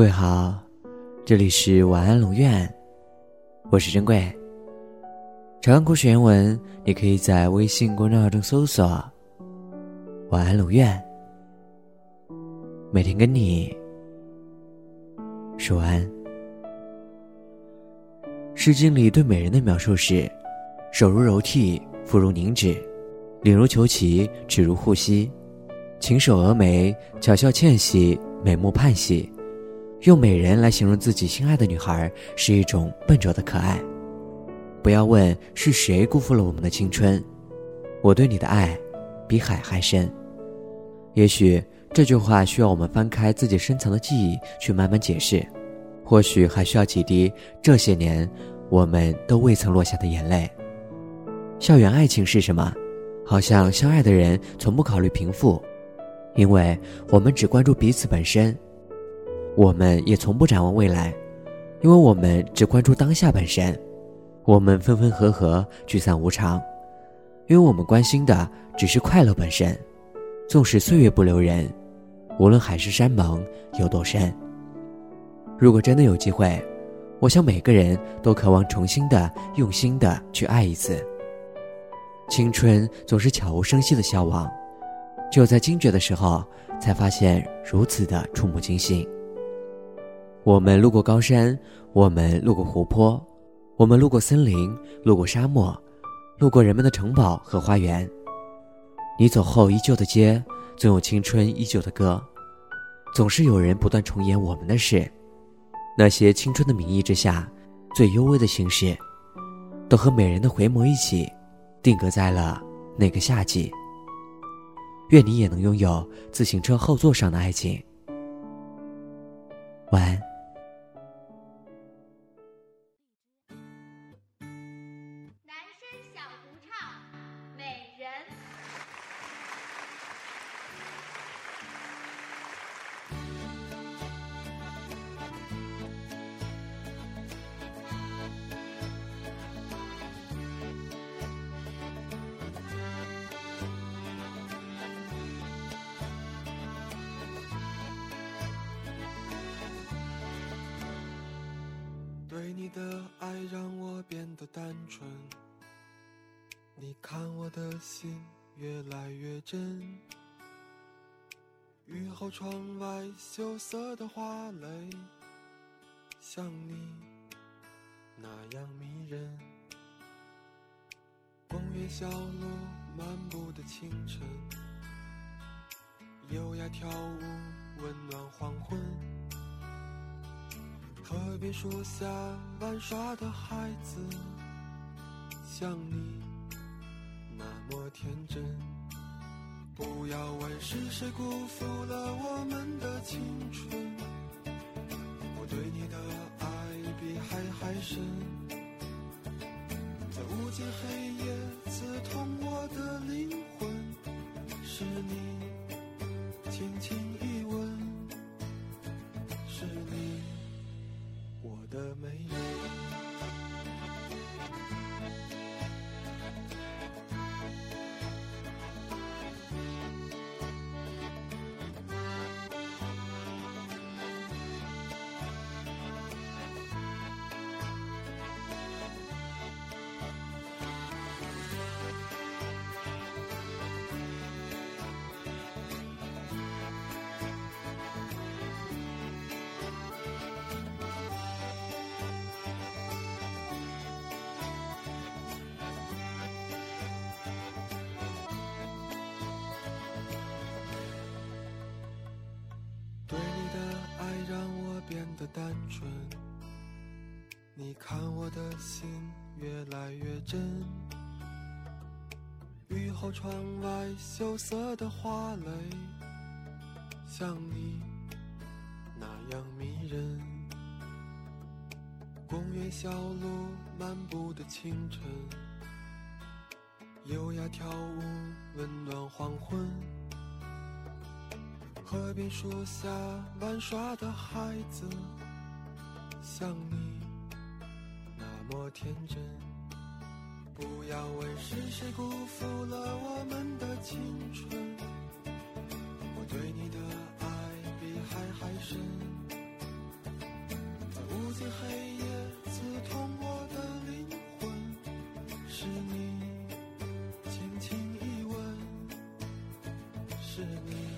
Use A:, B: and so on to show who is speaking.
A: 各位好，这里是晚安龙院，我是珍贵。长按故事原文，你可以在微信公众号中搜索“晚安龙院”，每天跟你说晚安。《诗经》里对美人的描述是：手如柔荑，肤如凝脂，领如虬蛴，齿如护膝，琴手蛾眉，巧笑倩兮，美目盼兮。用美人来形容自己心爱的女孩，是一种笨拙的可爱。不要问是谁辜负了我们的青春，我对你的爱，比海还深。也许这句话需要我们翻开自己深藏的记忆去慢慢解释，或许还需要几滴这些年我们都未曾落下的眼泪。校园爱情是什么？好像相爱的人从不考虑贫富，因为我们只关注彼此本身。我们也从不展望未来，因为我们只关注当下本身。我们分分合合，聚散无常，因为我们关心的只是快乐本身。纵使岁月不留人，无论海誓山盟有多深。如果真的有机会，我想每个人都渴望重新的、用心的去爱一次。青春总是悄无声息的消亡，只有在惊觉的时候，才发现如此的触目惊心。我们路过高山，我们路过湖泊，我们路过森林，路过沙漠，路过人们的城堡和花园。你走后依旧的街，总有青春依旧的歌，总是有人不断重演我们的事。那些青春的名义之下，最幽微的心事，都和美人的回眸一起，定格在了那个夏季。愿你也能拥有自行车后座上的爱情。晚安。
B: 你看我的心越来越真。雨后窗外羞涩的花蕾，像你那样迷人。公园小路漫步的清晨，优雅跳舞，温暖黄昏。河边树下玩耍的孩子，像你天真。不要问是谁辜负了我们的青春，我对你的爱比海还深。在无尽黑夜刺痛我的灵魂，是你轻轻一吻，是你。我的美变得单纯，你看我的心越来越真。雨后窗外羞涩的花蕾，像你那样迷人。公园小路漫步的清晨，优雅跳舞，温暖黄昏。河边树下玩耍的孩子，像你那么天真，不要问是谁辜负了我们的青春，我对你的爱比海还深，在无尽黑夜刺痛我的灵魂，是你轻轻一吻。是你。